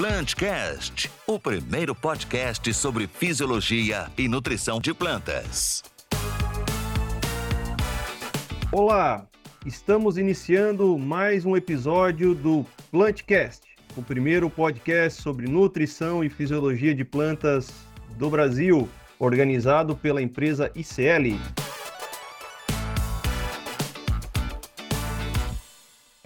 Plantcast, o primeiro podcast sobre fisiologia e nutrição de plantas. Olá, estamos iniciando mais um episódio do Plantcast, o primeiro podcast sobre nutrição e fisiologia de plantas do Brasil, organizado pela empresa ICL.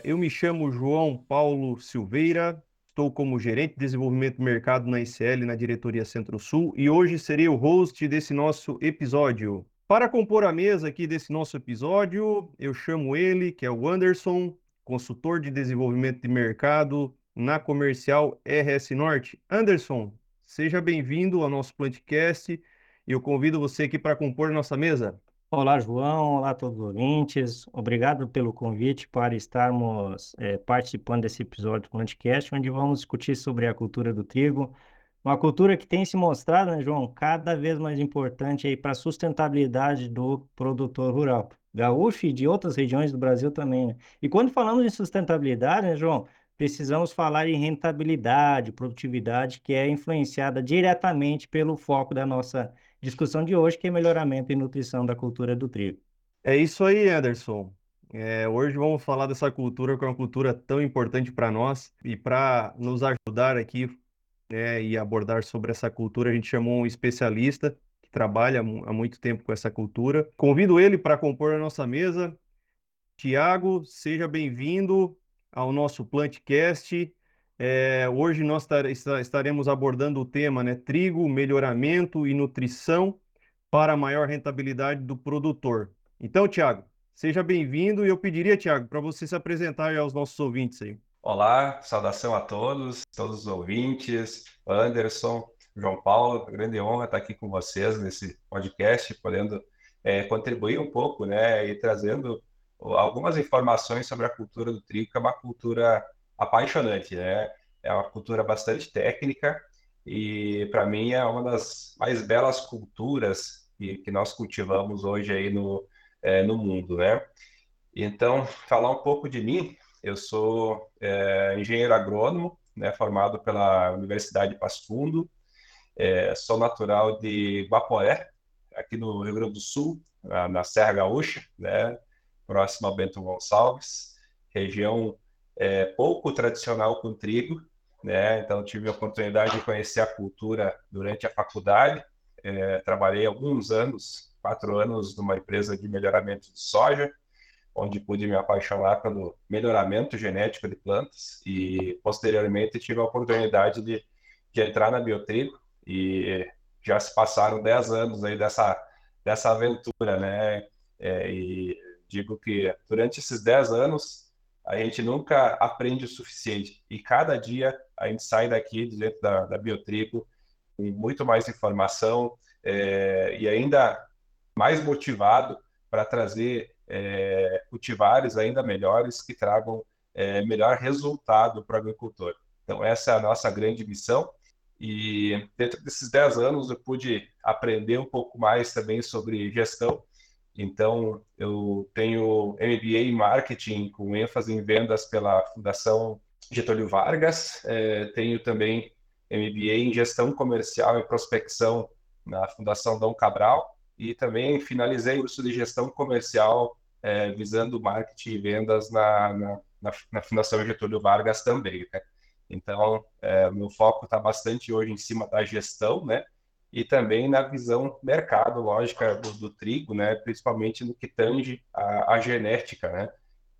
Eu me chamo João Paulo Silveira, estou como gerente de desenvolvimento do mercado na ICL, na diretoria Centro-Sul, e hoje serei o host desse nosso episódio. Para compor a mesa aqui desse nosso episódio, eu chamo ele, que é o Anderson, consultor de desenvolvimento de mercado na comercial RS Norte. Anderson, seja bem-vindo ao nosso podcast e eu convido você aqui para compor nossa mesa. Olá, João. Olá todos os ouvintes. Obrigado pelo convite para estarmos é, participando desse episódio do podcast, onde vamos discutir sobre a cultura do trigo, uma cultura que tem se mostrado, né, João, cada vez mais importante aí para a sustentabilidade do produtor rural, gaúcho e de outras regiões do Brasil também, né? E quando falamos em sustentabilidade, né, João, precisamos falar em rentabilidade, produtividade, que é influenciada diretamente pelo foco da nossa discussão de hoje, que é melhoramento e nutrição da cultura do trigo. É isso aí, Anderson. É, hoje vamos falar dessa cultura, que é uma cultura tão importante para nós. E para nos ajudar aqui né, e abordar sobre essa cultura, a gente chamou um especialista que trabalha há muito tempo com essa cultura. Convido ele para compor a nossa mesa. Tiago, seja bem-vindo ao nosso Plantcast. É, hoje nós estaremos abordando o tema, né, trigo, melhoramento e nutrição para maior rentabilidade do produtor. Então, Tiago, seja bem-vindo e eu pediria, Tiago, para você se apresentar aos nossos ouvintes aí. Olá, saudação a todos, todos os ouvintes, Anderson, João Paulo, grande honra estar aqui com vocês nesse podcast, podendo é, contribuir um pouco, né, e trazendo algumas informações sobre a cultura do trigo, que é uma cultura apaixonante, né? É uma cultura bastante técnica e para mim é uma das mais belas culturas que, que nós cultivamos hoje aí no, é, no mundo, né? Então, falar um pouco de mim, eu sou é, engenheiro agrônomo, né, formado pela Universidade de Passo Fundo, é, sou natural de Guaporé, aqui no Rio Grande do Sul, na, na Serra Gaúcha, né, próximo a Bento Gonçalves, região é, pouco tradicional com trigo, né? Então tive a oportunidade de conhecer a cultura durante a faculdade. É, trabalhei alguns anos, quatro anos, numa empresa de melhoramento de soja, onde pude me apaixonar pelo melhoramento genético de plantas e posteriormente tive a oportunidade de, de entrar na biotrigo e já se passaram dez anos aí dessa dessa aventura, né? É, e digo que durante esses dez anos a gente nunca aprende o suficiente. E cada dia a gente sai daqui, de dentro da, da Biotrigo, com muito mais informação é, e ainda mais motivado para trazer é, cultivares ainda melhores que tragam é, melhor resultado para o agricultor. Então, essa é a nossa grande missão. E dentro desses 10 anos eu pude aprender um pouco mais também sobre gestão então, eu tenho MBA em marketing com ênfase em vendas pela Fundação Getúlio Vargas. É, tenho também MBA em gestão comercial e prospecção na Fundação Dom Cabral. E também finalizei o curso de gestão comercial é, visando marketing e vendas na, na, na, na Fundação Getúlio Vargas também. Né? Então, é, meu foco está bastante hoje em cima da gestão, né? E também na visão mercado, lógica, do, do trigo, né? principalmente no que tange a, a, genética. Né?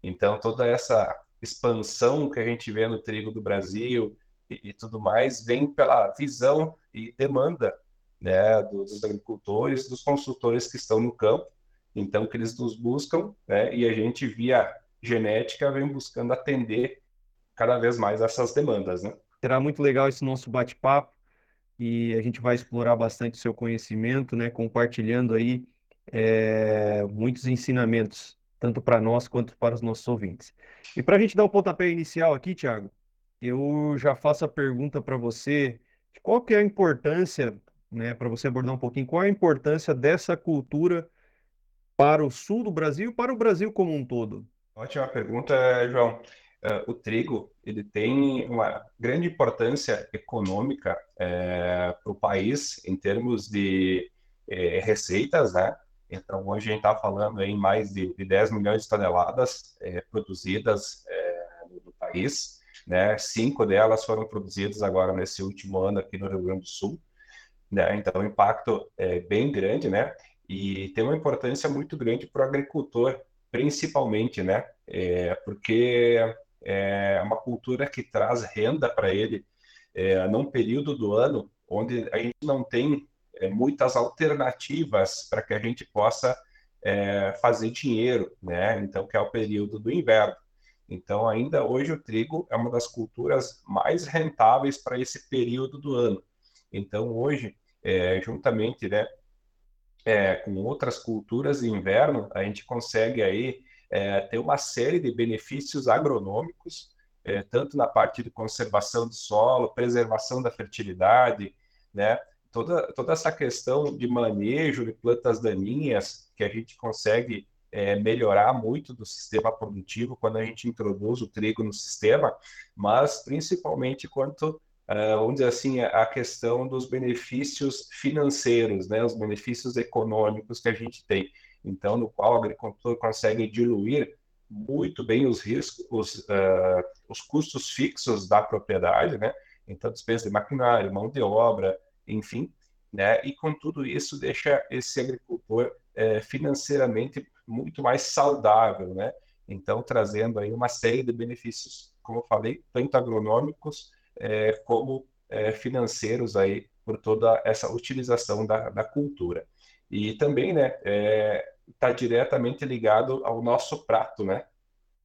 Então, toda essa expansão que a gente vê no trigo do Brasil e, e tudo mais vem pela visão e demanda né, dos agricultores, dos consultores que estão no campo, então que eles nos buscam, né, e a gente via genética vem buscando atender cada vez mais essas demandas, né? Será muito legal esse nosso bate-papo e a gente vai explorar bastante o seu conhecimento, né, compartilhando aí é, muitos ensinamentos, tanto para nós quanto para os nossos ouvintes. E para a gente dar o pontapé inicial aqui, Tiago, eu já faço a pergunta para você, qual que é a importância, né, para você abordar um pouquinho, qual é a importância dessa cultura para o sul do Brasil e para o Brasil como um todo? Ótima pergunta, João. Uh, o trigo ele tem uma grande importância econômica é, para o país em termos de é, receitas, né? Então, hoje a gente está falando em mais de, de 10 milhões de toneladas é, produzidas no país, né? Cinco delas foram produzidas agora nesse último ano aqui no Rio Grande do Sul, né? Então, o impacto é bem grande, né? E tem uma importância muito grande para o agricultor, principalmente, né? É, porque é uma cultura que traz renda para ele é, num período do ano onde a gente não tem é, muitas alternativas para que a gente possa é, fazer dinheiro, né? Então, que é o período do inverno. Então, ainda hoje o trigo é uma das culturas mais rentáveis para esse período do ano. Então, hoje, é, juntamente, né, é, com outras culturas de inverno, a gente consegue aí é, ter uma série de benefícios agronômicos, é, tanto na parte de conservação do solo, preservação da fertilidade, né? Toda, toda essa questão de manejo de plantas daninhas que a gente consegue é, melhorar muito do sistema produtivo quando a gente introduz o trigo no sistema, mas principalmente quanto, uh, vamos dizer assim, a questão dos benefícios financeiros, né, os benefícios econômicos que a gente tem. Então, no qual o agricultor consegue diluir muito bem os riscos, os, uh, os custos fixos da propriedade, né? Então, despesa de maquinário, mão de obra, enfim, né? E com tudo isso deixa esse agricultor é, financeiramente muito mais saudável, né? Então, trazendo aí uma série de benefícios, como eu falei, tanto agronômicos é, como é, financeiros aí por toda essa utilização da, da cultura. E também, né, está é, diretamente ligado ao nosso prato, né?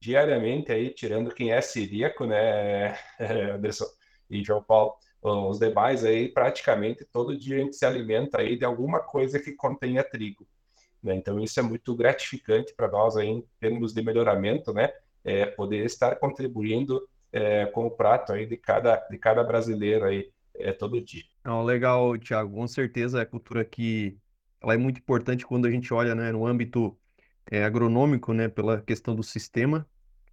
Diariamente aí, tirando quem é siríaco, né, Anderson e João Paulo, os demais aí, praticamente todo dia a gente se alimenta aí de alguma coisa que contenha trigo. Né? Então, isso é muito gratificante para nós aí, em termos de melhoramento, né? É, poder estar contribuindo é, com o prato aí de cada, de cada brasileiro aí é, todo dia. Não, legal, Thiago. Com certeza a cultura que ela é muito importante quando a gente olha né, no âmbito é, agronômico, né, pela questão do sistema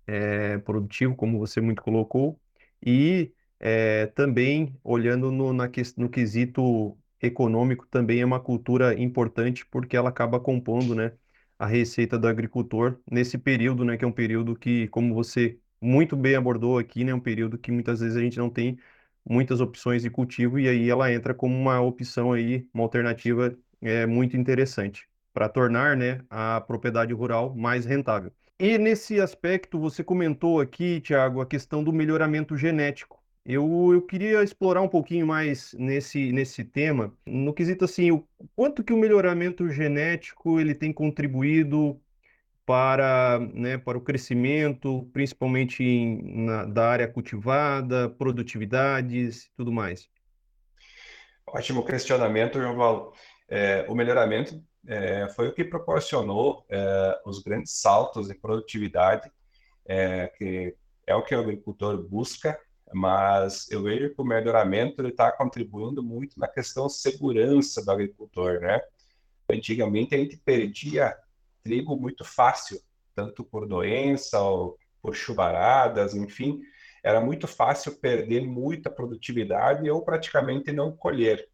é, produtivo, como você muito colocou, e é, também olhando no, na, no quesito econômico também é uma cultura importante porque ela acaba compondo, né, a receita do agricultor nesse período, né, que é um período que, como você muito bem abordou aqui, né, é um período que muitas vezes a gente não tem muitas opções de cultivo e aí ela entra como uma opção aí, uma alternativa é, muito interessante para tornar, né, a propriedade rural mais rentável. E nesse aspecto, você comentou aqui, Tiago, a questão do melhoramento genético. Eu, eu queria explorar um pouquinho mais nesse, nesse tema, no quesito assim, o quanto que o melhoramento genético ele tem contribuído para, né, para o crescimento, principalmente em, na, da área cultivada, produtividades e tudo mais. Ótimo questionamento, João Paulo. É, o melhoramento é, foi o que proporcionou é, os grandes saltos de produtividade, é, que é o que o agricultor busca mas eu vejo que o melhoramento está contribuindo muito na questão segurança do agricultor, né? Antigamente a gente perdia trigo muito fácil, tanto por doença ou por chuvaradas, enfim, era muito fácil perder muita produtividade ou praticamente não colher,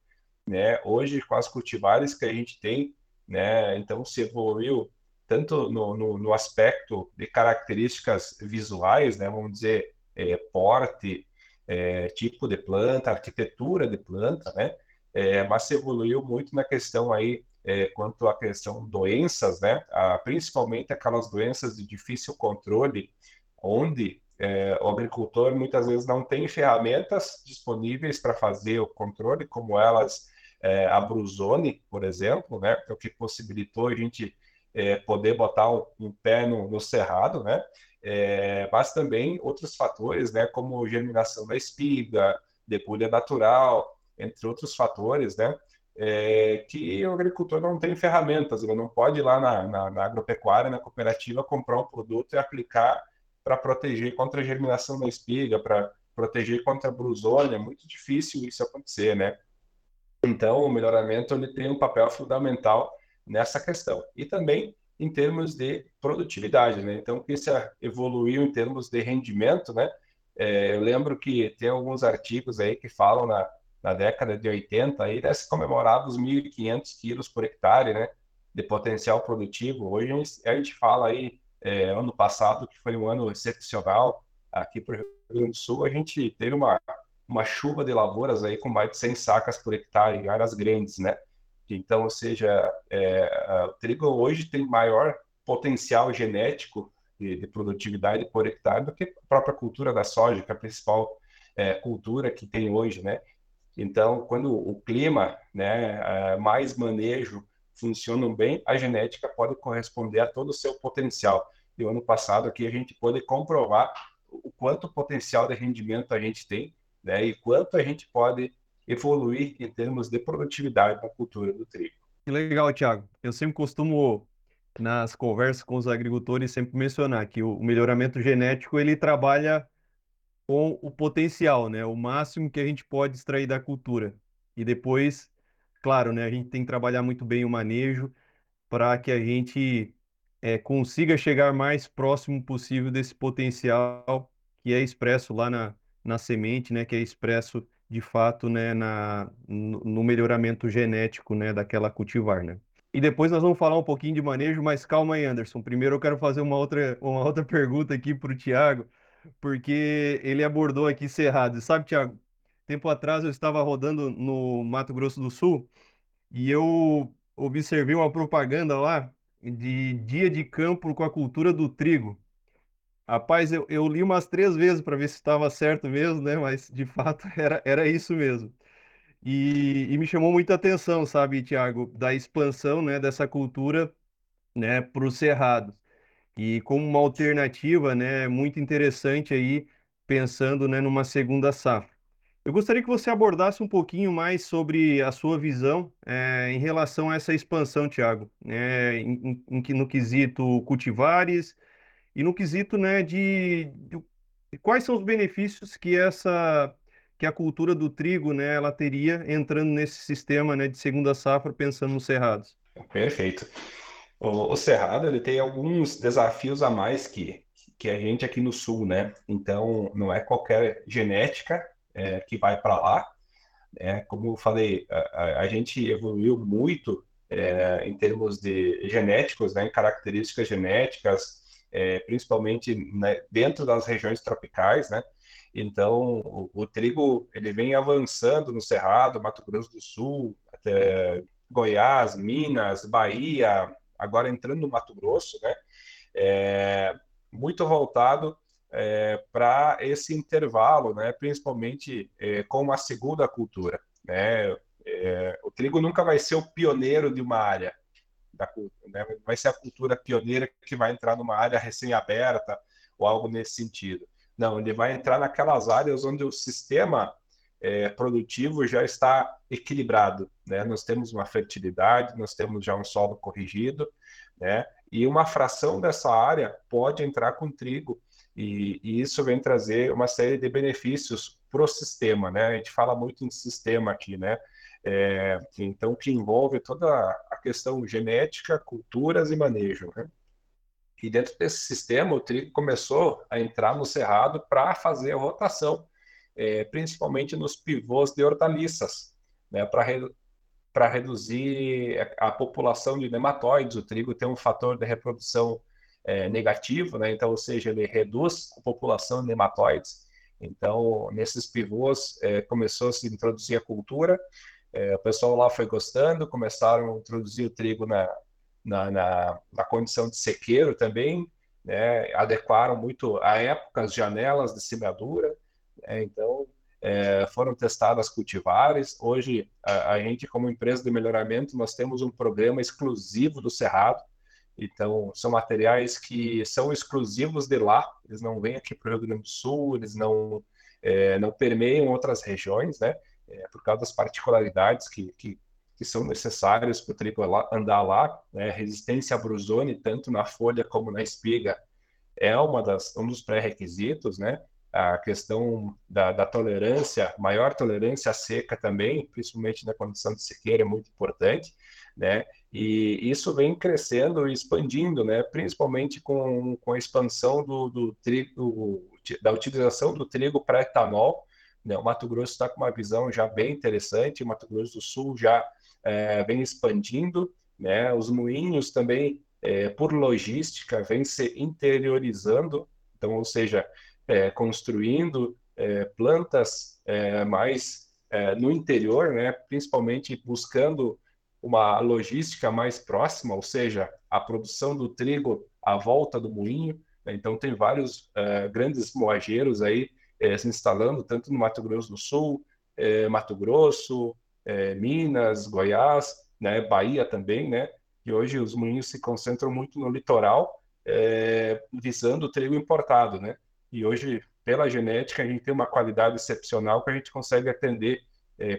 né? Hoje com as cultivares que a gente tem, né? Então se evoluiu tanto no, no, no aspecto de características visuais, né? Vamos dizer é, porte, é, tipo de planta, arquitetura de planta, né? É, mas se evoluiu muito na questão aí é, quanto à questão doenças, né? Ah, principalmente aquelas doenças de difícil controle, onde é, o agricultor muitas vezes não tem ferramentas disponíveis para fazer o controle, como elas é, a Bruzone, por exemplo, né? É o que possibilitou a gente é, poder botar um, um pé no, no cerrado, né? é, mas também outros fatores, né, como germinação da espiga, debulha natural, entre outros fatores, né, é, que o agricultor não tem ferramentas, ele não pode ir lá na, na, na agropecuária, na cooperativa, comprar um produto e aplicar para proteger contra a germinação da espiga, para proteger contra a brusônia, é muito difícil isso acontecer, né? Então, o melhoramento ele tem um papel fundamental nessa questão. E também em termos de produtividade, né? Então, que isso evoluiu em termos de rendimento, né? É, eu lembro que tem alguns artigos aí que falam na, na década de 80 aí, né, se os 1.500 quilos por hectare, né? De potencial produtivo. Hoje a gente, a gente fala aí, é, ano passado, que foi um ano excepcional, aqui para o Rio Grande do Sul, a gente teve uma, uma chuva de lavouras aí com mais de 100 sacas por hectare em áreas grandes, né? Então, ou seja, é, o trigo hoje tem maior potencial genético de, de, produtividade por hectare do que a própria cultura da soja, que é a principal é, cultura que tem hoje, né? Então, quando o clima, né, mais manejo funcionam bem, a genética pode corresponder a todo o seu potencial. E o ano passado aqui a gente pôde comprovar o quanto potencial de rendimento a gente tem, né, e quanto a gente pode evoluir em termos de produtividade na cultura do trigo. Que legal, Thiago. Eu sempre costumo, nas conversas com os agricultores, sempre mencionar que o melhoramento genético ele trabalha com o potencial, né? O máximo que a gente pode extrair da cultura. E depois, claro, né? A gente tem que trabalhar muito bem o manejo para que a gente é, consiga chegar mais próximo possível desse potencial que é expresso lá na, na semente, né? Que é expresso de fato, né, na, no melhoramento genético, né, daquela cultivar, né. E depois nós vamos falar um pouquinho de manejo, mas calma aí, Anderson. Primeiro eu quero fazer uma outra, uma outra pergunta aqui para o Tiago, porque ele abordou aqui Cerrado. Sabe, Tiago, tempo atrás eu estava rodando no Mato Grosso do Sul e eu observei uma propaganda lá de dia de campo com a cultura do trigo. Rapaz, eu, eu li umas três vezes para ver se estava certo mesmo, né? Mas de fato era, era isso mesmo. E, e me chamou muita atenção, sabe, Tiago, da expansão, né, dessa cultura, né, para os cerrados. E como uma alternativa, né, muito interessante aí, pensando, né, numa segunda safra. Eu gostaria que você abordasse um pouquinho mais sobre a sua visão é, em relação a essa expansão, Tiago, né, em, em, no quesito cultivares e no quesito, né, de, de, quais são os benefícios que essa que a cultura do trigo, né, ela teria entrando nesse sistema, né, de segunda safra, pensando nos cerrados. Perfeito. O, o cerrado ele tem alguns desafios a mais que que a gente aqui no sul, né? Então não é qualquer genética é, que vai para lá. É, como eu falei, a, a gente evoluiu muito é, em termos de genéticos, né, em características genéticas, é, principalmente né, dentro das regiões tropicais, né? Então, o, o, trigo ele vem avançando no Cerrado, Mato Grosso do Sul, até Goiás, Minas, Bahia, agora entrando no Mato Grosso, né? É, muito voltado é, para esse intervalo, né? Principalmente é, com a segunda cultura, né? É, o trigo nunca vai ser o pioneiro de uma área, da né? vai ser a cultura pioneira que vai entrar numa área recém-aberta ou algo nesse sentido. Não, ele vai entrar naquelas áreas onde o sistema é, produtivo já está equilibrado, né? Nós temos uma fertilidade, nós temos já um solo corrigido, né? E uma fração dessa área pode entrar com trigo e, e isso vem trazer uma série de benefícios para o sistema, né? A gente fala muito em sistema aqui, né? É, então, que envolve toda a questão genética, culturas e manejo. Né? E dentro desse sistema, o trigo começou a entrar no cerrado para fazer a rotação, é, principalmente nos pivôs de hortaliças, né, para re, reduzir a, a, população de nematóides. O trigo tem um fator de reprodução é, negativo, né, então, ou seja, ele reduz a população de nematóides. Então, nesses pivôs, é, começou a se introduzir a cultura, é, o pessoal lá foi gostando, começaram a introduzir o trigo na, na, na, na condição de sequeiro também, né, adequaram muito a épocas, janelas de semeadura, né, então é, foram testadas cultivares. Hoje, a, a, gente, como empresa de melhoramento, nós temos um programa exclusivo do Cerrado, então são materiais que são exclusivos de lá, eles não vêm aqui para o Rio Grande do Sul, eles não, é, não permeiam outras regiões, né? É, por causa das particularidades que, que, que são necessárias para o trigo andar lá, né? resistência à brusone, tanto na folha como na espiga, é uma das, um dos pré-requisitos, né? A questão da, da, tolerância, maior tolerância à seca também, principalmente na condição de sequeira, é muito importante, né? E isso vem crescendo e expandindo, né? principalmente com, com a expansão do, do trigo, da utilização do trigo para etanol. Né? O Mato Grosso está com uma visão já bem interessante, o Mato Grosso do Sul já é, vem expandindo, né? os moinhos também, é, por logística, vem se interiorizando, então, ou seja, é, construindo é, plantas é, mais é, no interior, né? principalmente buscando uma logística mais próxima, ou seja, a produção do trigo à volta do moinho. Né? Então, tem vários uh, grandes moageiros aí uh, se instalando, tanto no Mato Grosso do Sul, uh, Mato Grosso, Minas, Goiás, né? Bahia também, né? E hoje os moinhos se concentram muito no litoral, visando o trigo importado, né? E hoje, pela genética, a gente tem uma qualidade excepcional que a gente consegue atender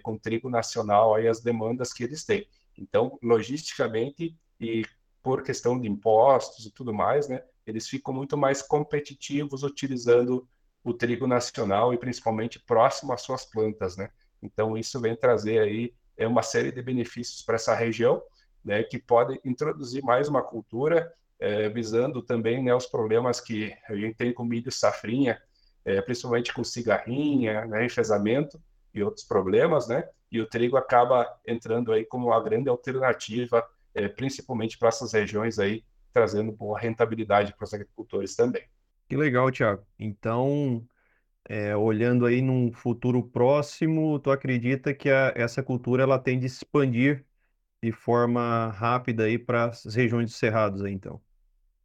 com trigo nacional aí as demandas que eles têm. Então, logisticamente e por questão de impostos e tudo mais, né, eles ficam muito mais competitivos utilizando o trigo nacional e principalmente próximo às suas plantas, né? Então, isso vem trazer aí é uma série de benefícios para essa região, né, que pode introduzir mais uma cultura, é, visando também né, os problemas que a gente tem com milho safrinha, é, principalmente com cigarrinha, né, enfesamento e outros problemas, né? e o trigo acaba entrando aí como uma grande alternativa, é, principalmente para essas regiões aí, trazendo boa rentabilidade para os agricultores também. Que legal, Tiago. Então, é, olhando aí num futuro próximo, tu acredita que a, essa cultura ela tende a expandir de forma rápida aí para as regiões dos cerrados aí, então?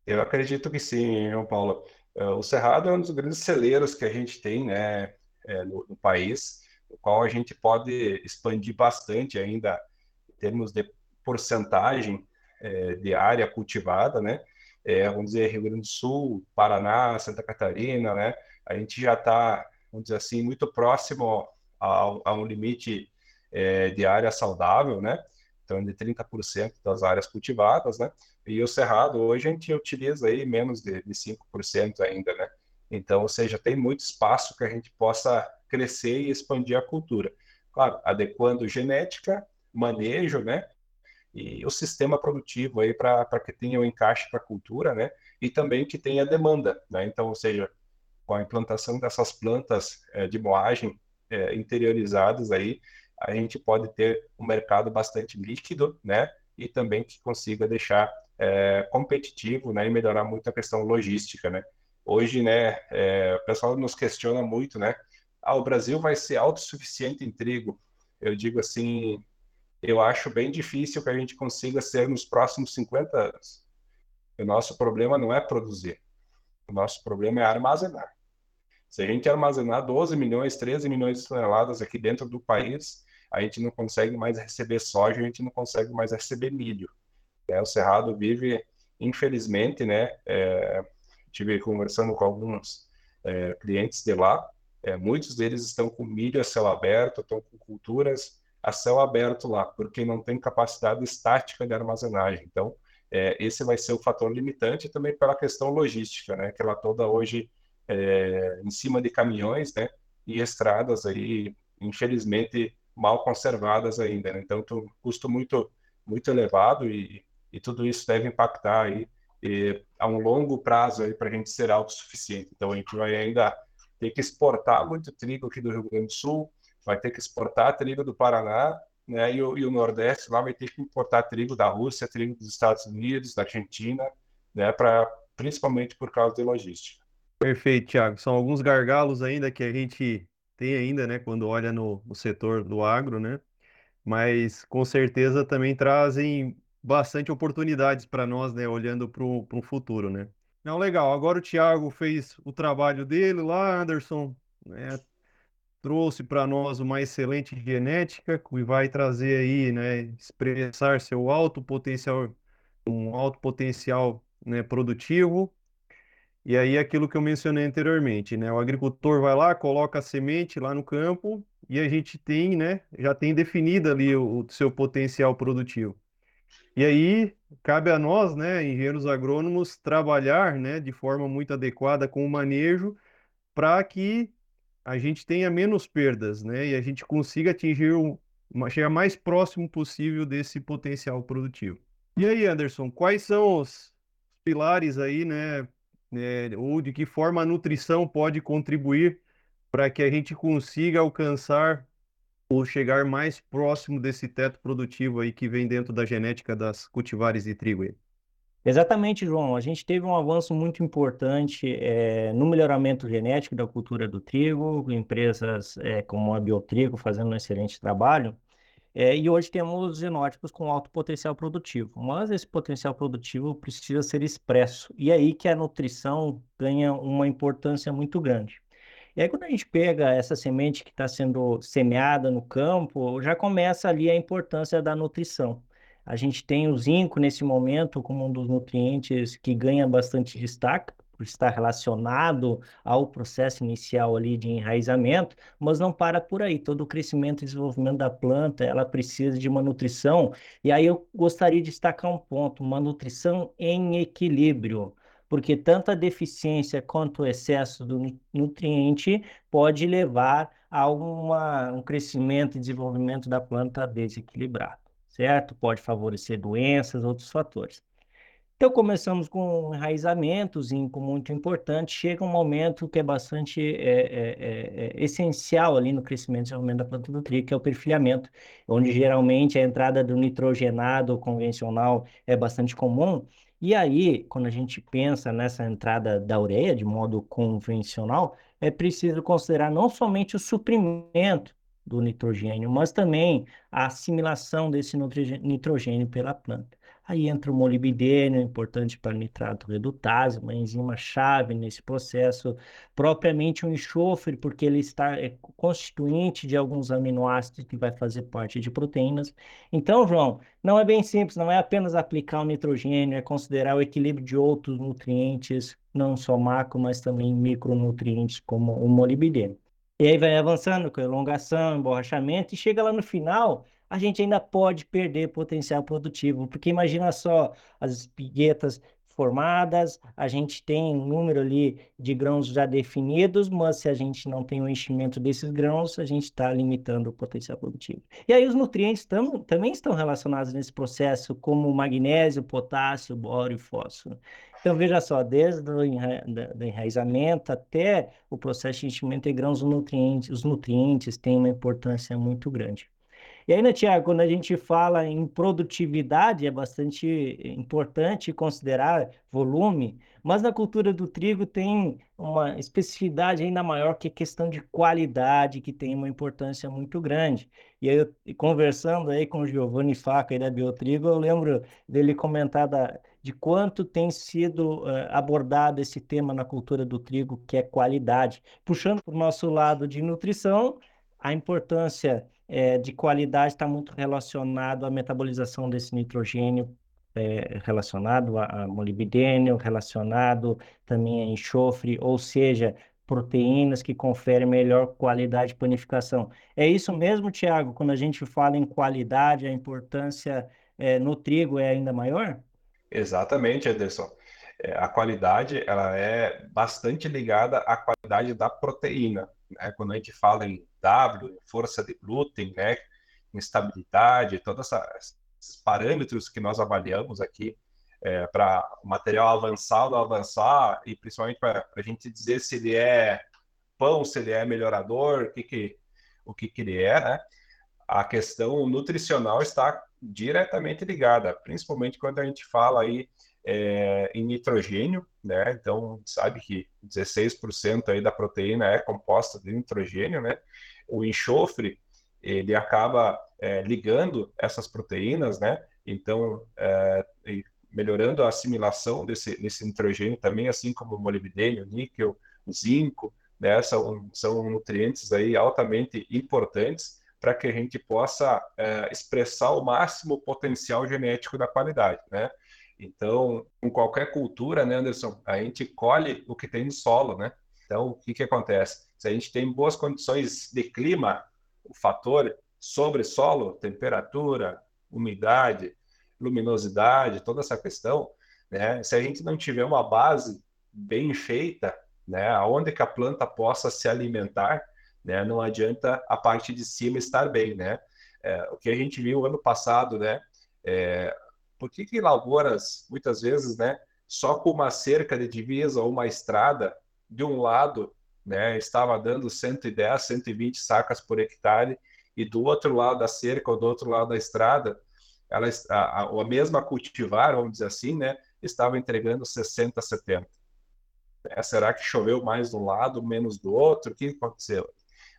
Eu acredito que sim, João Paulo. É, o Cerrado é um dos grandes celeiros que a gente tem né, é, no, no país o qual a gente pode expandir bastante ainda em termos de porcentagem é, de área cultivada, né? É, vamos dizer, Rio Grande do Sul, Paraná, Santa Catarina, né? A gente já está, vamos dizer assim, muito próximo ao, a um limite é, de área saudável, né? Então, de 30% das áreas cultivadas, né? E o cerrado, hoje, a gente utiliza aí menos de, de 5% ainda, né? Então, ou seja, tem muito espaço que a gente possa crescer e expandir a cultura. Claro, adequando genética, manejo, né? E o sistema produtivo aí para que tenha o um encaixe para a cultura, né? E também que tenha demanda, né? Então, ou seja, com a implantação dessas plantas é, de moagem é, interiorizadas aí, a gente pode ter um mercado bastante líquido, né? E também que consiga deixar é, competitivo, né? E melhorar muito a questão logística, né? Hoje, né? o pessoal nos questiona muito, né? ah, o Brasil vai ser autossuficiente em trigo. Eu digo assim, eu acho bem difícil que a gente consiga ser nos próximos 50 anos. O nosso problema não é produzir, o nosso problema é armazenar. Se a gente armazenar 12 milhões, 13 milhões de toneladas aqui dentro do país, a gente não consegue mais receber soja, a gente não consegue mais receber milho. É, o Cerrado vive, infelizmente, né? É, tive conversando com alguns é, clientes de lá, é, muitos deles estão com milho a céu aberto, estão com culturas a céu aberto lá, porque não tem capacidade estática de armazenagem. Então, é, esse vai ser o fator limitante também pela questão logística, né? Que ela toda hoje é, em cima de caminhões, né? E estradas aí, infelizmente, mal conservadas ainda. Né? Então, um custo muito, muito elevado e, e tudo isso deve impactar aí e, a um longo prazo aí para a gente ser autossuficiente. Então, a gente vai ainda ter que exportar muito trigo aqui do Rio Grande do Sul, vai ter que exportar trigo do Paraná, né? E o, e o Nordeste lá vai ter que importar trigo da Rússia, trigo dos Estados Unidos, da Argentina, né? Para principalmente por causa de logística. Perfeito, Thiago. São alguns gargalos ainda que a gente tem ainda, né? Quando olha no, no setor do agro, né? Mas com certeza também trazem bastante oportunidades para nós, né? Olhando para o futuro, né? Não, legal. Agora o Thiago fez o trabalho dele lá, Anderson, né, trouxe para nós uma excelente genética que vai trazer aí, né, expressar seu alto potencial, um alto potencial, né, produtivo. E aí aquilo que eu mencionei anteriormente, né, o agricultor vai lá, coloca a semente lá no campo e a gente tem, né, já tem definido ali o, o seu potencial produtivo. E aí cabe a nós, né, engenheiros agrônomos, trabalhar, né, de forma muito adequada com o manejo para que a gente tenha menos perdas, né, e a gente consiga atingir o, chegar mais próximo possível desse potencial produtivo. E aí, Anderson, quais são os pilares aí, né? É, ou de que forma a nutrição pode contribuir para que a gente consiga alcançar ou chegar mais próximo desse teto produtivo aí que vem dentro da genética das cultivares de trigo aí? Exatamente, João. A gente teve um avanço muito importante é, no melhoramento genético da cultura do trigo, empresas é, como a Biotrigo fazendo um excelente trabalho. É, e hoje temos genótipos com alto potencial produtivo, mas esse potencial produtivo precisa ser expresso. E é aí que a nutrição ganha uma importância muito grande. E aí, quando a gente pega essa semente que está sendo semeada no campo, já começa ali a importância da nutrição. A gente tem o zinco nesse momento como um dos nutrientes que ganha bastante destaque, por estar relacionado ao processo inicial ali de enraizamento, mas não para por aí. Todo o crescimento e desenvolvimento da planta, ela precisa de uma nutrição. E aí eu gostaria de destacar um ponto, uma nutrição em equilíbrio porque tanto a deficiência quanto o excesso do nutriente pode levar a uma, um crescimento e desenvolvimento da planta desequilibrado certo? Pode favorecer doenças, outros fatores. Então, começamos com enraizamentos, com muito importante. Chega um momento que é bastante é, é, é, é, essencial ali no crescimento e desenvolvimento da planta do trigo, que é o perfilhamento, onde geralmente a entrada do nitrogenado convencional é bastante comum. E aí, quando a gente pensa nessa entrada da ureia de modo convencional, é preciso considerar não somente o suprimento do nitrogênio, mas também a assimilação desse nitrogênio pela planta. Aí entra o molibdênio, importante para nitrato redutase, uma enzima chave nesse processo, propriamente o enxofre, porque ele está é constituinte de alguns aminoácidos que vai fazer parte de proteínas. Então, João, não é bem simples, não é apenas aplicar o nitrogênio, é considerar o equilíbrio de outros nutrientes, não só macro, mas também micronutrientes, como o molibdênio. E aí vai avançando com elongação, emborrachamento, e chega lá no final, a gente ainda pode perder potencial produtivo, porque imagina só as espiguetas formadas, a gente tem um número ali de grãos já definidos, mas se a gente não tem o enchimento desses grãos, a gente está limitando o potencial produtivo. E aí os nutrientes tam, também estão relacionados nesse processo, como magnésio, potássio, boro e fósforo. Então, veja só, desde o enraizamento até o processo de enchimento de grãos, os nutrientes, os nutrientes têm uma importância muito grande. E ainda, Tiago, quando a gente fala em produtividade, é bastante importante considerar volume, mas na cultura do trigo tem uma especificidade ainda maior que a questão de qualidade, que tem uma importância muito grande. E aí, conversando aí com o Giovanni Faca aí da Biotrigo, eu lembro dele comentar da, de quanto tem sido uh, abordado esse tema na cultura do trigo, que é qualidade. Puxando para o nosso lado de nutrição, a importância é, de qualidade está muito relacionado à metabolização desse nitrogênio, é, relacionado a, a molibdênio, relacionado também a enxofre, ou seja, proteínas que conferem melhor qualidade de panificação. É isso mesmo, Tiago? Quando a gente fala em qualidade, a importância é, no trigo é ainda maior? Exatamente, Ederson. É, a qualidade ela é bastante ligada à qualidade da proteína. Né? Quando a gente fala em W, força de glúten, né? instabilidade, todos esses parâmetros que nós avaliamos aqui é, para o material avançado avançar e principalmente para a gente dizer se ele é pão, se ele é melhorador, o que, que, o que, que ele é, né? A questão nutricional está diretamente ligada, principalmente quando a gente fala aí é, em nitrogênio, né? Então, sabe que 16% aí da proteína é composta de nitrogênio, né? O enxofre, ele acaba é, ligando essas proteínas, né? Então, é, melhorando a assimilação desse, desse nitrogênio também, assim como o molibdênio, níquel, zinco, né? São, são nutrientes aí altamente importantes para que a gente possa é, expressar o máximo potencial genético da qualidade, né? Então, em qualquer cultura, né, Anderson, a gente colhe o que tem no solo, né? Então, o que que acontece? Se a gente tem boas condições de clima, o fator sobre solo, temperatura, umidade, luminosidade, toda essa questão, né? Se a gente não tiver uma base bem feita, né, aonde que a planta possa se alimentar, né? Não adianta a parte de cima estar bem, né? É, o que a gente viu ano passado, né? É, por que, que lavouras, muitas vezes, né, só com uma cerca de divisa ou uma estrada, de um lado, né, estava dando 110, 120 sacas por hectare, e do outro lado da cerca ou do outro lado da estrada, ela, a, a, a mesma cultivar, vamos dizer assim, né, estava entregando 60, 70. É, será que choveu mais de um lado, menos do outro? O que aconteceu?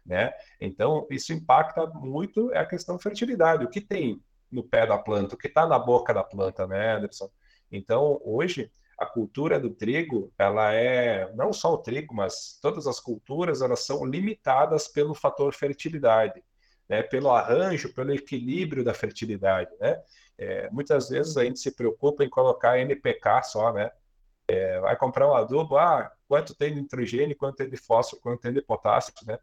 Né? Então, isso impacta muito a questão da fertilidade. O que tem no pé da planta, o que está na boca da planta, né, Anderson? Então, hoje, a cultura do trigo, ela é, não só o trigo, mas todas as culturas, elas são limitadas pelo fator fertilidade, né, pelo arranjo, pelo equilíbrio da fertilidade, né? É, muitas vezes a gente se preocupa em colocar NPK só, né? É, vai comprar um adubo, ah, quanto tem de nitrogênio, quanto tem de fósforo, quanto tem de potássio, né?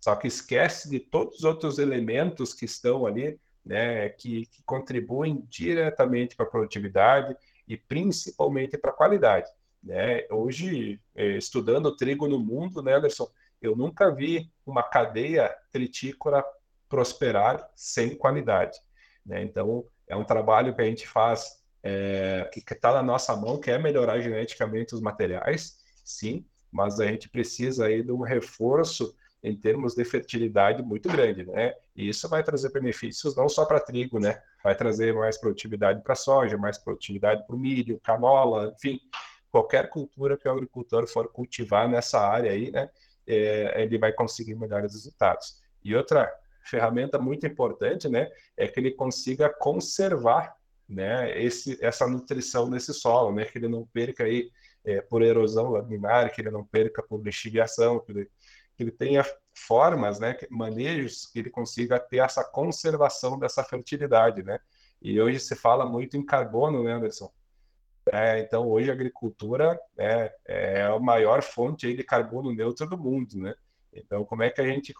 Só que esquece de todos os outros elementos que estão ali, né, que, que contribuem diretamente para a produtividade e principalmente para a qualidade. Né? Hoje, é, estudando trigo no mundo, né, Anderson, eu nunca vi uma cadeia tritícola prosperar sem qualidade. Né? Então, é um trabalho que a gente faz é, que está na nossa mão, que é melhorar geneticamente os materiais, sim, mas a gente precisa aí de um reforço em termos de fertilidade muito grande, né? E isso vai trazer benefícios não só para trigo, né? Vai trazer mais produtividade para soja, mais produtividade para o milho, canola, enfim, qualquer cultura que o agricultor for cultivar nessa área aí, né? É, ele vai conseguir melhores resultados. E outra ferramenta muito importante, né, é que ele consiga conservar, né, esse, essa nutrição nesse solo, né, que ele não perca aí é, por erosão laminar, que ele não perca por lixiviação, que ele, que ele tenha formas, né, manejos que ele consiga ter essa conservação dessa fertilidade, né. E hoje se fala muito em carbono, né, Anderson? É, então, hoje a agricultura é, é a maior fonte aí de carbono neutro do mundo, né? Então, como é que a gente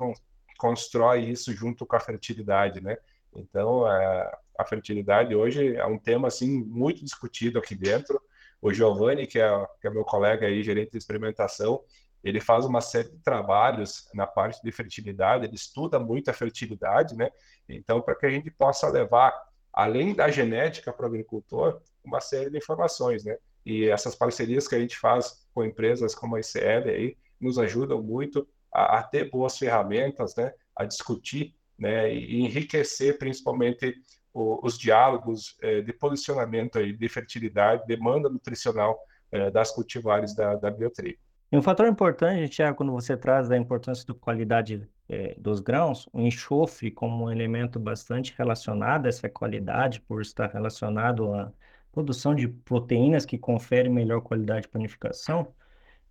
constrói isso junto com a fertilidade, né? Então, a, a fertilidade hoje é um tema assim muito discutido aqui dentro. O Giovanni, que é, que é meu colega aí, gerente de experimentação, ele faz uma série de trabalhos na parte de fertilidade, ele estuda muito a fertilidade, né? Então, para que a gente possa levar, além da genética para o agricultor, uma série de informações, né? E essas parcerias que a gente faz com empresas como a ICL aí, nos ajudam muito a, a ter boas ferramentas, né, a discutir né, e enriquecer principalmente o, os diálogos é, de posicionamento aí, de fertilidade, demanda nutricional é, das cultivares da, da biotrigo. E um fator importante, Tiago, quando você traz da importância da qualidade é, dos grãos, o enxofre como um elemento bastante relacionado a essa qualidade, por estar relacionado à produção de proteínas que conferem melhor qualidade de panificação,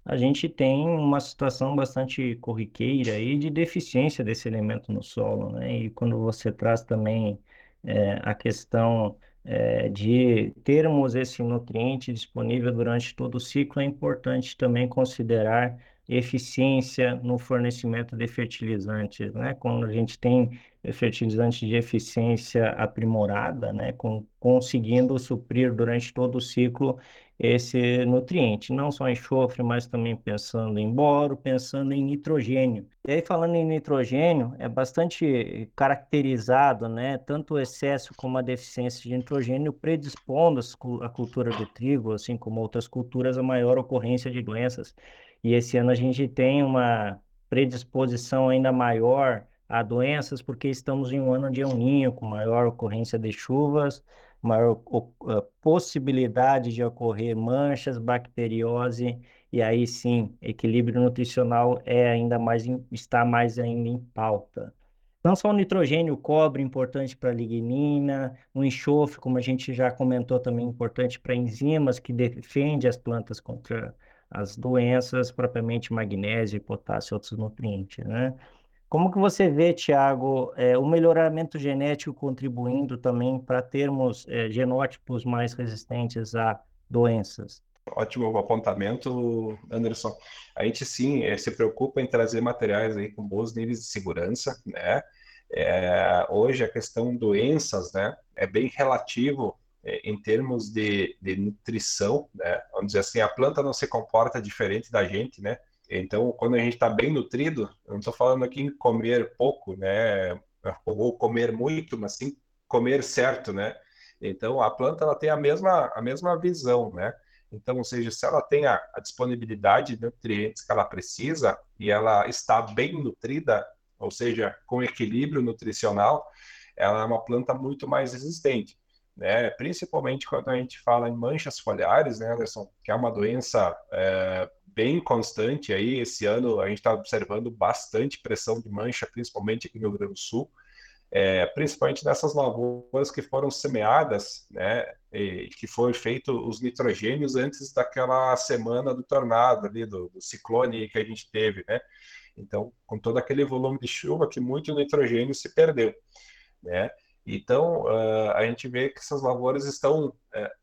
a gente tem uma situação bastante corriqueira aí de deficiência desse elemento no solo, né? E quando você traz também é, a questão é, de termos esse nutriente disponível durante todo o ciclo, é importante também considerar eficiência no fornecimento de fertilizantes, né? Quando a gente tem fertilizantes de eficiência aprimorada, né? Com, conseguindo suprir durante todo o ciclo esse nutriente, não só enxofre, mas também pensando em boro, pensando em nitrogênio. E aí, falando em nitrogênio, é bastante caracterizado, né, tanto o excesso como a deficiência de nitrogênio predispondo a cultura do trigo, assim como outras culturas, a maior ocorrência de doenças. E esse ano a gente tem uma predisposição ainda maior a doenças, porque estamos em um ano de El Ninho, com maior ocorrência de chuvas, maior possibilidade de ocorrer manchas, bacteriose, e aí sim, equilíbrio nutricional é ainda mais está mais ainda em pauta. Não só o nitrogênio, o cobre importante para a lignina, o enxofre, como a gente já comentou também, importante para enzimas que defende as plantas contra as doenças, propriamente magnésio, potássio e outros nutrientes, né? Como que você vê, Tiago, é, o melhoramento genético contribuindo também para termos é, genótipos mais resistentes a doenças? Ótimo apontamento, Anderson. A gente sim é, se preocupa em trazer materiais aí com bons níveis de segurança, né? É, hoje a questão doenças, né, é bem relativo é, em termos de, de nutrição, né? Vamos dizer assim, a planta não se comporta diferente da gente, né? Então, quando a gente está bem nutrido, eu não estou falando aqui em comer pouco, né? Ou comer muito, mas sim comer certo, né? Então, a planta ela tem a mesma, a mesma visão, né? Então, ou seja, se ela tem a, a disponibilidade de nutrientes que ela precisa e ela está bem nutrida, ou seja, com equilíbrio nutricional, ela é uma planta muito mais resistente, né? Principalmente quando a gente fala em manchas foliares, né, Anderson, que é uma doença é, bem constante aí. Esse ano a gente está observando bastante pressão de mancha, principalmente aqui no Rio Grande do Sul, é, principalmente nessas lavouras que foram semeadas, né, e que foi feito os nitrogênios antes daquela semana do tornado ali, do, do ciclone que a gente teve, né? Então, com todo aquele volume de chuva que muito nitrogênio se perdeu, né? Então, uh, a gente vê que essas lavouras estão uh,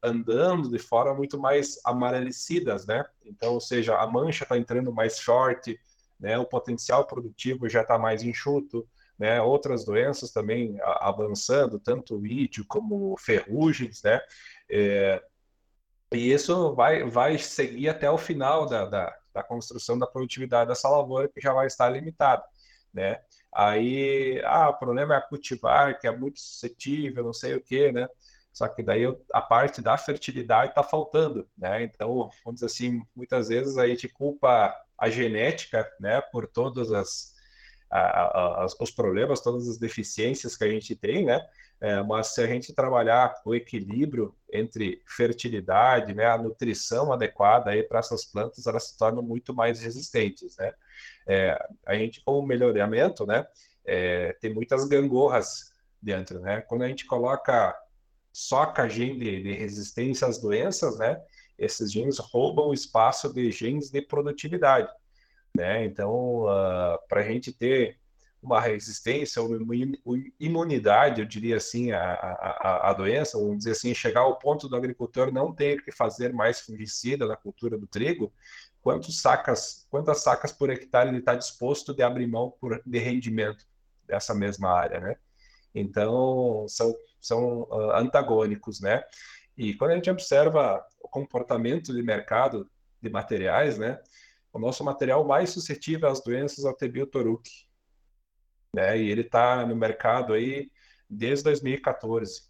andando de forma muito mais amarelecidas, né? Então, ou seja, a mancha está entrando mais short, né? O potencial produtivo já está mais enxuto, né? Outras doenças também avançando, tanto o ítio como ferrugens, né? É, e isso vai, vai seguir até o final da, da, da construção da produtividade dessa lavoura, que já vai estar limitada, né? Aí, ah, o problema é a cultivar, que é muito suscetível, não sei o quê, né? Só que daí a parte da fertilidade está faltando, né? Então, vamos dizer assim, muitas vezes a gente culpa a genética, né, por a, os problemas, todas as deficiências que a gente tem, né? É, mas se a gente trabalhar o equilíbrio entre fertilidade, né, a nutrição adequada aí para essas plantas, elas se tornam muito mais resistentes, né? É, a gente, com o melhoramento, né, é, tem muitas gangorras dentro, né? Quando a gente coloca só gene de, de resistência às doenças, né, esses genes roubam o espaço de genes de produtividade, né? Então, uh, ah, para a gente ter uma resistência, uma imunidade, eu diria assim, a, a, a doença, vamos dizer assim, chegar ao ponto do agricultor não ter que fazer mais fungicida na cultura do trigo, quantos sacas, quantas sacas por hectare ele está disposto de abrir mão por, de rendimento dessa mesma área, né? Então, são, são uh, antagônicos, né? E quando a gente observa o comportamento de mercado de materiais, né? O nosso material mais suscetível às doenças é o Tebil Toruki, né? E ele está no mercado aí desde 2014.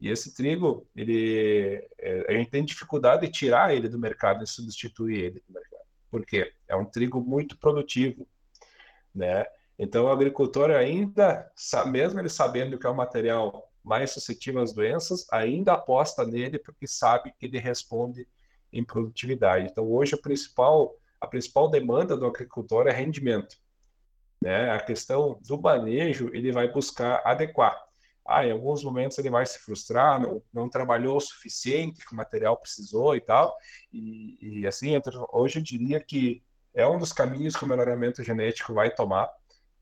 E esse trigo, ele, é, a gente tem dificuldade de tirar ele do mercado e substituir ele do mercado. Por quê? É um trigo muito produtivo, né? Então, o agricultor ainda, mesmo ele sabendo que é um material mais suscetível às doenças, ainda aposta nele porque sabe que ele responde em produtividade. Então, hoje, a principal, a principal demanda do agricultor é rendimento. Né? A questão do manejo, ele vai buscar adequar. Ah, em alguns momentos ele vai se frustrar, não, não trabalhou o suficiente que o material precisou e tal. E, e assim, hoje eu diria que é um dos caminhos que o melhoramento genético vai tomar,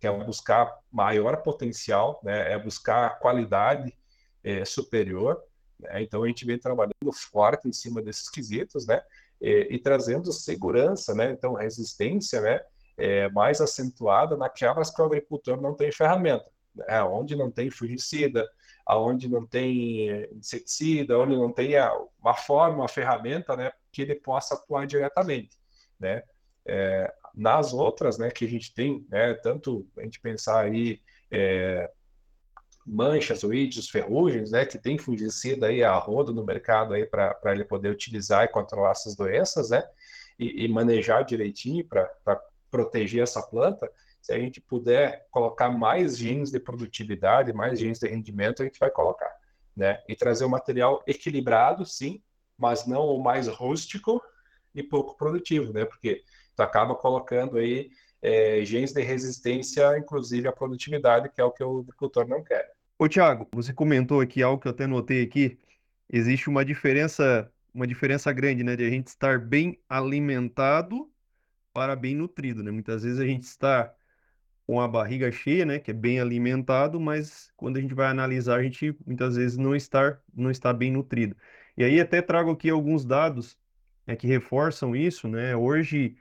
que é buscar maior potencial, né? é buscar qualidade é, superior. Né? Então a gente vem trabalhando forte em cima desses quesitos, né? E, e trazendo segurança, né? Então resistência, né? É, mais acentuada naquelas que o agricultor não tem ferramenta, né? onde não tem fungicida, aonde não tem é, inseticida, onde não tem uma forma, uma ferramenta, né, que ele possa atuar diretamente, né? É, nas outras, né, que a gente tem, né, tanto a gente pensar aí é, manchas, oídios, ferrugens, né, que tem fungicida aí a rodo no mercado aí para ele poder utilizar e controlar essas doenças, né, e, e manejar direitinho para proteger essa planta, se a gente puder colocar mais genes de produtividade, mais genes de rendimento, a gente vai colocar, né? E trazer um material equilibrado, sim, mas não o mais rústico e pouco produtivo, né? Porque tu acaba colocando aí é, genes de resistência, inclusive à produtividade, que é o que o agricultor não quer. Ô, Thiago, você comentou aqui algo que eu até notei aqui. Existe uma diferença, uma diferença grande, né, de a gente estar bem alimentado para bem nutrido, né? Muitas vezes a gente está com a barriga cheia, né, que é bem alimentado, mas quando a gente vai analisar, a gente muitas vezes não está, não está bem nutrido. E aí até trago aqui alguns dados né, que reforçam isso, né? Hoje,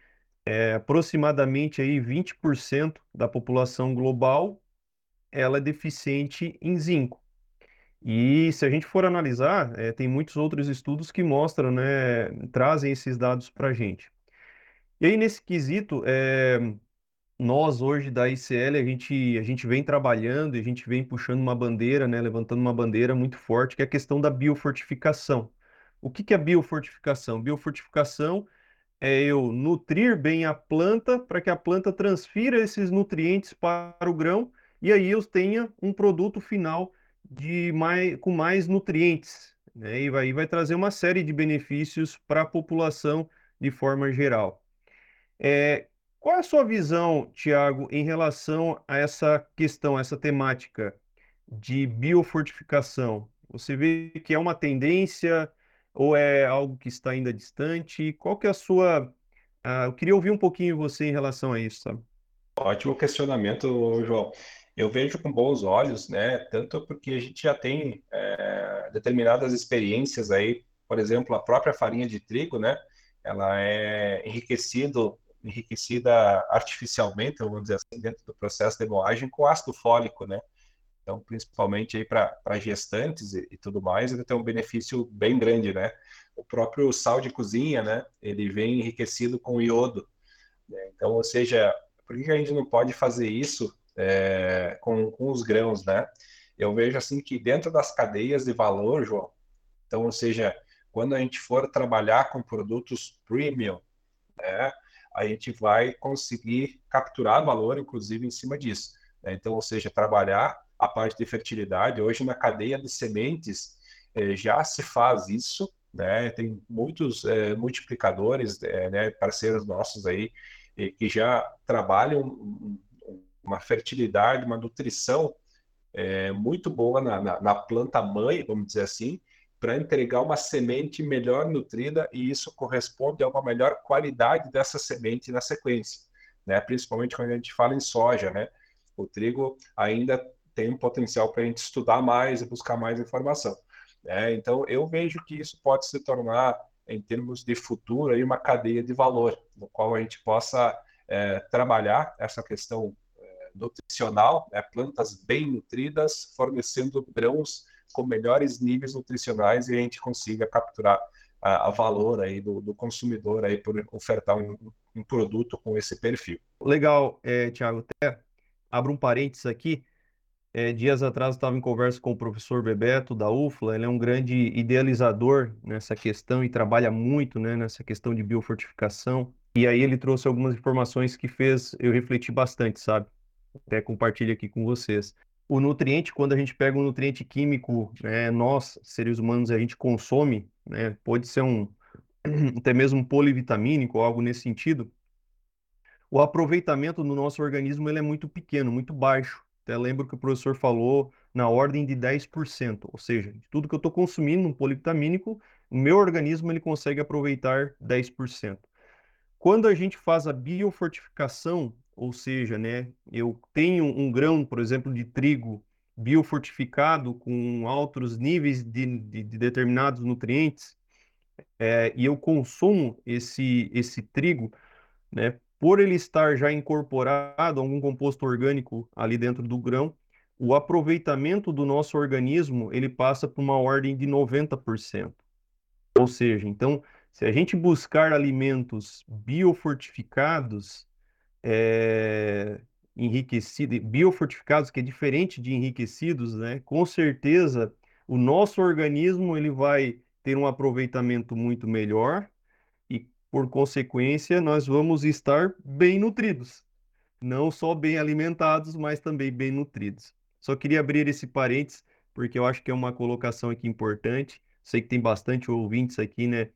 é, aproximadamente aí 20% da população global ela é deficiente em zinco. E se a gente for analisar, é, tem muitos outros estudos que mostram, né, trazem esses dados para a gente. E aí, nesse quesito, é, nós hoje da ICL, a gente, a gente vem trabalhando e a gente vem puxando uma bandeira, né, levantando uma bandeira muito forte, que é a questão da biofortificação. O que, que é biofortificação? Biofortificação é eu nutrir bem a planta para que a planta transfira esses nutrientes para o grão e aí eu tenha um produto final de mais, com mais nutrientes, né? E vai, vai trazer uma série de benefícios para a população de forma geral. É, qual é a sua visão, Tiago, em relação a essa questão, essa temática de biofortificação? Você vê que é uma tendência ou é algo que está ainda distante? Qual que é a sua... Uh, eu queria ouvir um pouquinho você em relação a isso, sabe? Ótimo questionamento, João. Eu vejo com bons olhos, né? Tanto porque a gente já tem é, determinadas experiências aí, por exemplo, a própria farinha de trigo, né? Ela é enriquecido enriquecida artificialmente, vamos dizer assim, dentro do processo de moagem com ácido fólico, né? Então, principalmente aí para gestantes e, e, tudo mais, ele tem um benefício bem grande, né? O próprio sal de cozinha, né? Ele vem enriquecido com iodo. Né? Então, ou seja, por que a gente não pode fazer isso é, com, com os grãos, né? Eu vejo assim que dentro das cadeias de valor, João, então, ou seja, quando a gente for trabalhar com produtos premium, né? A gente vai conseguir capturar valor, inclusive, em cima disso. Né? Então, ou seja, trabalhar a parte de fertilidade. Hoje, na cadeia de sementes, eh, já se faz isso, né? Tem muitos eh, multiplicadores, eh, né, parceiros nossos aí, que já trabalham uma fertilidade, uma nutrição muito boa na, na, na planta mãe, vamos dizer assim, para entregar uma semente melhor nutrida e isso corresponde a uma melhor qualidade dessa semente na sequência, né? Principalmente quando a gente fala em soja, né? O trigo ainda tem um potencial para a gente estudar mais e buscar mais informação. Né? Então, eu vejo que isso pode se tornar, em termos de futuro, aí, uma cadeia de valor, no qual a gente possa é, trabalhar essa questão é, nutricional, né? plantas bem nutridas, fornecendo grãos com melhores níveis nutricionais e a gente consiga capturar a, a valor aí do, do, consumidor aí por ofertar um, um, produto com esse perfil. Legal, é, Tiago. Até abro um parênteses aqui. É, dias atrás estava em conversa com o professor Bebeto da UFLA, ele é um grande idealizador nessa questão e trabalha muito né, nessa questão de biofortificação. E aí ele trouxe algumas informações que fez eu refletir bastante, sabe? Até compartilho aqui com vocês o nutriente, quando a gente pega um nutriente químico, né, nós, seres humanos, a gente consome, né, pode ser um até mesmo um polivitamínico ou algo nesse sentido, o aproveitamento no nosso organismo ele é muito pequeno, muito baixo. Até lembro que o professor falou na ordem de 10%, ou seja, tudo que eu estou consumindo um polivitamínico, o meu organismo ele consegue aproveitar 10%. Quando a gente faz a biofortificação, ou seja, né, eu tenho um grão, por exemplo, de trigo biofortificado com altos níveis de, de, de determinados nutrientes, é, e eu consumo esse, esse trigo, né, por ele estar já incorporado algum composto orgânico ali dentro do grão, o aproveitamento do nosso organismo ele passa por uma ordem de 90%. Ou seja, então, se a gente buscar alimentos biofortificados, é, enriquecidos, biofortificados, que é diferente de enriquecidos, né? Com certeza o nosso organismo ele vai ter um aproveitamento muito melhor e, por consequência, nós vamos estar bem nutridos. Não só bem alimentados, mas também bem nutridos. Só queria abrir esse parênteses, porque eu acho que é uma colocação aqui importante. Sei que tem bastante ouvintes aqui, né,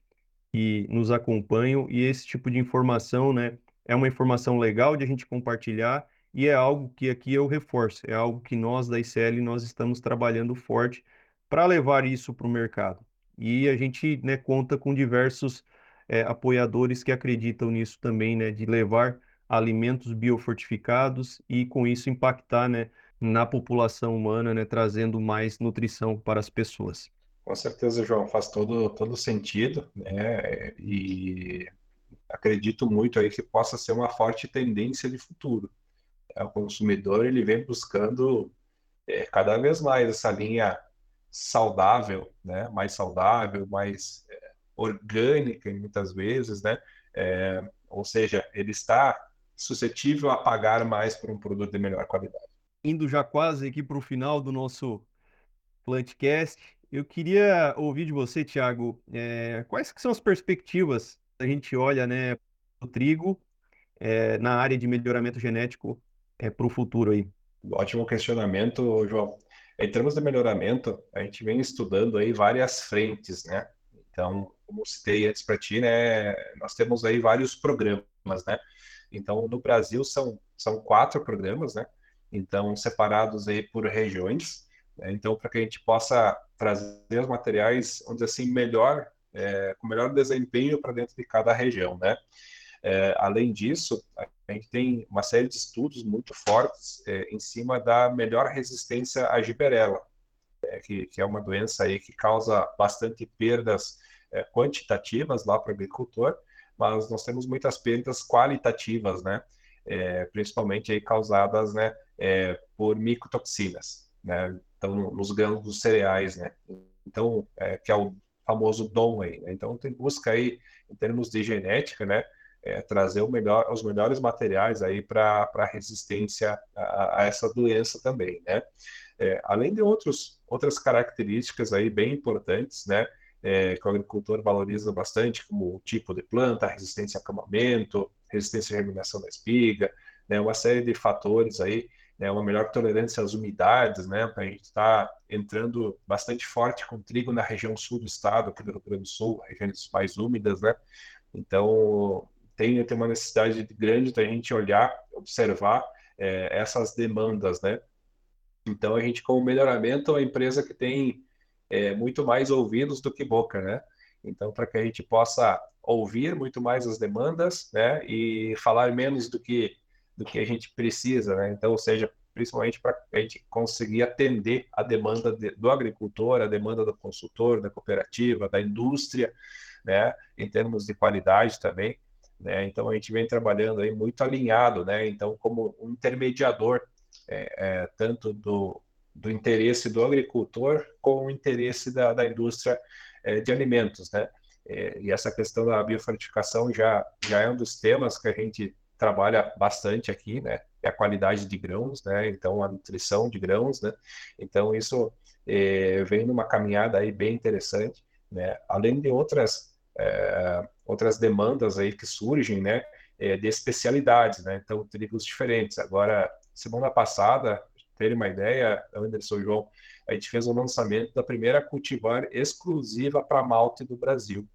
que nos acompanham, e esse tipo de informação, né, é uma informação legal de a gente compartilhar e é algo que aqui eu reforço, é algo que nós da ICL nós estamos trabalhando forte para levar isso para o mercado. E a gente né, conta com diversos é, apoiadores que acreditam nisso também, né, de levar alimentos biofortificados e com isso impactar né, na população humana, né, trazendo mais nutrição para as pessoas. Com certeza, João, faz todo, todo sentido, né? E acredito muito aí que possa ser uma forte tendência de futuro. É, o consumidor ele vem buscando é, cada vez mais essa linha saudável, né? Mais saudável, mais é, orgânica muitas vezes, né? É, ou seja, ele está suscetível a pagar mais por um produto de melhor qualidade. Indo já quase aqui para o final do nosso Plantcast, eu queria ouvir de você, Thiago, é, quais que são as perspectivas a gente olha, né, o trigo é, na área de melhoramento genético é, para o futuro aí? Ótimo questionamento, João. Em termos de melhoramento, a gente vem estudando aí várias frentes, né? Então, como citei antes para ti, né, nós temos aí vários programas, né? Então, no Brasil são, são quatro programas, né? Então, separados aí por regiões. Né? Então, para que a gente possa trazer os materiais, onde assim, melhor, é, com melhor desempenho para dentro de cada região, né? É, além disso, a gente tem uma série de estudos muito fortes é, em cima da melhor resistência à giberela, é, que, que, é uma doença aí que causa bastante perdas é, quantitativas lá para o agricultor, mas nós temos muitas perdas qualitativas, né? É, principalmente aí causadas, né, é, por micotoxinas, né? Então, nos grãos dos cereais, né? Então, que é o famoso DOM aí, né? Então, tem busca aí, em termos de genética, né? é, trazer melhor, os melhores materiais aí para resistência a, a, essa doença também, né? É, além de outros, outras características aí bem importantes, né? É, que o agricultor valoriza bastante, como o tipo de planta, resistência a acamamento, resistência à germinação da espiga, né? Uma série de fatores aí, né? Uma melhor tolerância às umidades, né? Para a gente estar tá entrando bastante forte com trigo na região sul do estado, aqui do Rio Grande do Sul, regiões mais úmidas, né? Então, tem, tem uma necessidade grande da gente olhar, observar é, essas demandas, né? Então, a gente, como melhoramento, é uma empresa que tem é, muito mais ouvidos do que boca, né? Então, para que a gente possa ouvir muito mais as demandas, né? E falar menos do que, do que a gente precisa, né? Então, ou seja, principalmente para a gente conseguir atender a demanda de, do agricultor, a demanda do consultor, da cooperativa, da indústria, né? Em termos de qualidade também. Né? Então a gente vem trabalhando aí muito alinhado, né? Então como um intermediador é, é, tanto do, do interesse do agricultor com o interesse da, da indústria é, de alimentos, né? É, e essa questão da biofortificação já já é um dos temas que a gente trabalha bastante aqui, né? É a qualidade de grãos, né? Então a nutrição de grãos, né? Então isso é, vem numa caminhada aí bem interessante, né? Além de outras é, outras demandas aí que surgem, né, é, de especialidades, né, então trigos diferentes. Agora, semana passada, ter uma ideia, Anderson João, a gente fez o lançamento da primeira cultivar exclusiva para malte do Brasil,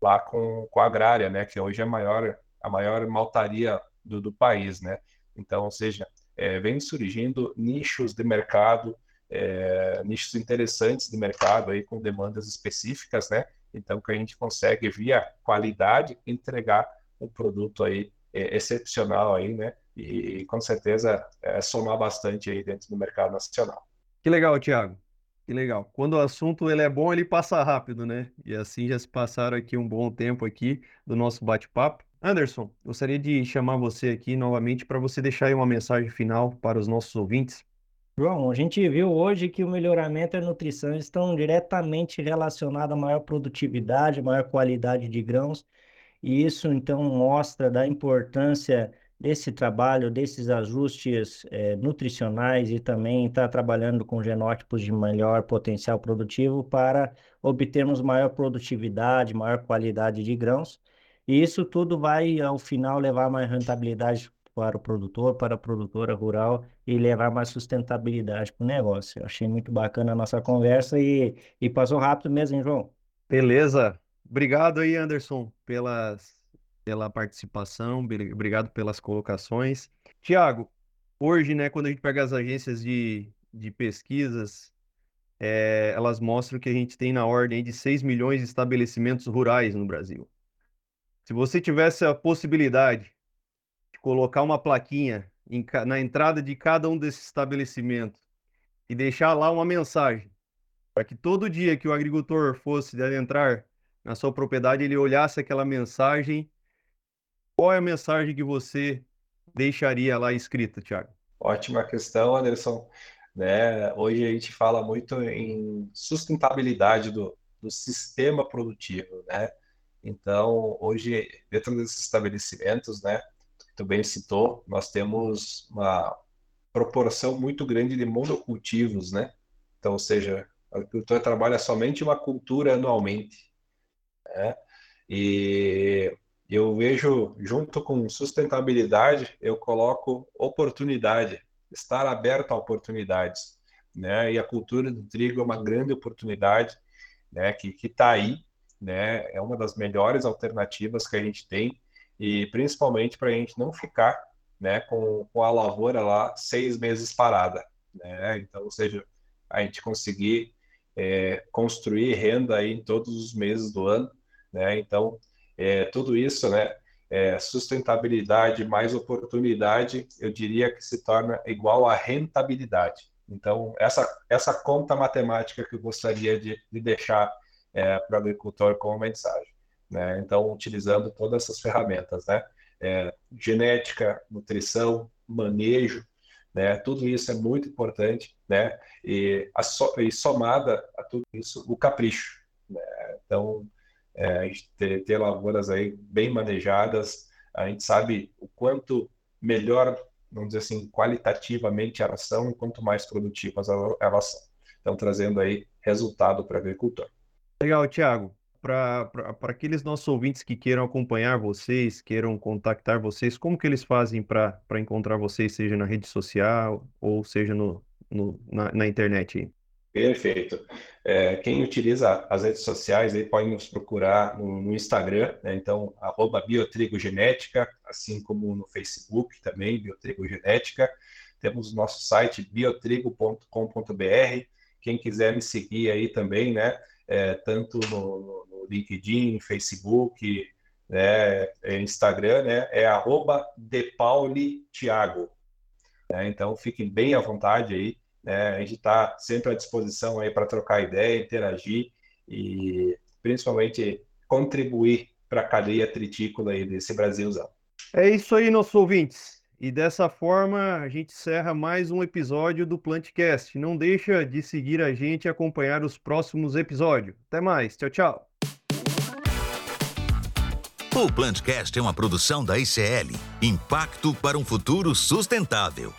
lá com, com a Agrária, né, que hoje é a maior, a maior maltaria do, do país, né. Então, ou seja, é, vem surgindo nichos de mercado, é, nichos interessantes de mercado aí com demandas específicas, né, então, que a gente consegue, via qualidade, entregar um produto aí é, excepcional aí, né? E, com certeza é, somar bastante aí dentro do mercado nacional. Que legal, Thiago. Que legal. Quando o assunto ele é bom, ele passa rápido, né? E assim já se passaram aqui um bom tempo aqui do nosso bate-papo. Anderson, gostaria de chamar você aqui novamente para você deixar aí uma mensagem final para os nossos ouvintes. João, a gente viu hoje que o melhoramento e a nutrição estão diretamente relacionados a maior produtividade, maior qualidade de grãos, e isso então mostra da importância desse trabalho, desses ajustes eh, nutricionais e também estar tá trabalhando com genótipos de melhor potencial produtivo para obtermos maior produtividade, maior qualidade de grãos. E isso tudo vai, ao final, levar mais rentabilidade para o produtor, para a produtora rural e levar mais sustentabilidade para o negócio. Eu achei muito bacana a nossa conversa e, e passou rápido mesmo, hein, João? Beleza. Obrigado aí, Anderson, pelas, pela participação, obrigado pelas colocações. Tiago, hoje, né, quando a gente pega as agências de, de pesquisas, é, elas mostram que a gente tem na ordem de 6 milhões de estabelecimentos rurais no Brasil. Se você tivesse a possibilidade colocar uma plaquinha em, na entrada de cada um desses estabelecimentos e deixar lá uma mensagem para que todo dia que o agricultor fosse entrar na sua propriedade, ele olhasse aquela mensagem. Qual é a mensagem que você deixaria lá escrita, Tiago? Ótima questão, Anderson. Né? Hoje a gente fala muito em sustentabilidade do, do sistema produtivo, né? Então, hoje, dentro desses estabelecimentos, né, tu bem citou, nós temos uma proporção muito grande de monocultivos, né? Então, ou seja, a agricultura trabalha somente uma cultura anualmente. Né? E eu vejo, junto com sustentabilidade, eu coloco oportunidade, estar aberto a oportunidades. Né? E a cultura do trigo é uma grande oportunidade né? que está aí, né? é uma das melhores alternativas que a gente tem, e principalmente para a gente não ficar né, com, com a lavoura lá seis meses parada. Né? Então, ou seja, a gente conseguir é, construir renda aí em todos os meses do ano. Né? Então, é, tudo isso, né, é, sustentabilidade mais oportunidade, eu diria que se torna igual a rentabilidade. Então, essa, essa conta matemática que eu gostaria de, de deixar é, para o agricultor como mensagem. Né? Então, utilizando todas essas ferramentas, né? É, genética, nutrição, manejo, né? Tudo isso é muito importante, né? E, a so, e somada a tudo isso, o capricho, né? Então, é, a gente ter, ter lavouras aí bem manejadas, a gente sabe o quanto melhor, vamos dizer assim, qualitativamente elas são, e quanto mais produtivas elas são. Então, trazendo aí resultado para o agricultor. Legal, Tiago para aqueles nossos ouvintes que queiram acompanhar vocês, queiram contactar vocês, como que eles fazem para encontrar vocês, seja na rede social ou seja no, no na, na, internet? Perfeito. É, quem utiliza as redes sociais aí pode nos procurar no, no Instagram, né? então, arroba Biotrigogenética, assim como no Facebook também, Biotrigogenética. Temos o nosso site biotrigo.com.br. Quem quiser me seguir aí também, né? É, tanto no, LinkedIn, Facebook, né, Instagram, né, é arroba depaulitiago. Né, então, fiquem bem à vontade aí. Né, a gente está sempre à disposição aí para trocar ideia, interagir e principalmente contribuir para a cadeia tritícola aí desse Brasilzão. É isso aí, nossos ouvintes. E dessa forma, a gente encerra mais um episódio do Plantcast. Não deixa de seguir a gente e acompanhar os próximos episódios. Até mais. Tchau, tchau. O Plantcast é uma produção da ICL Impacto para um Futuro Sustentável.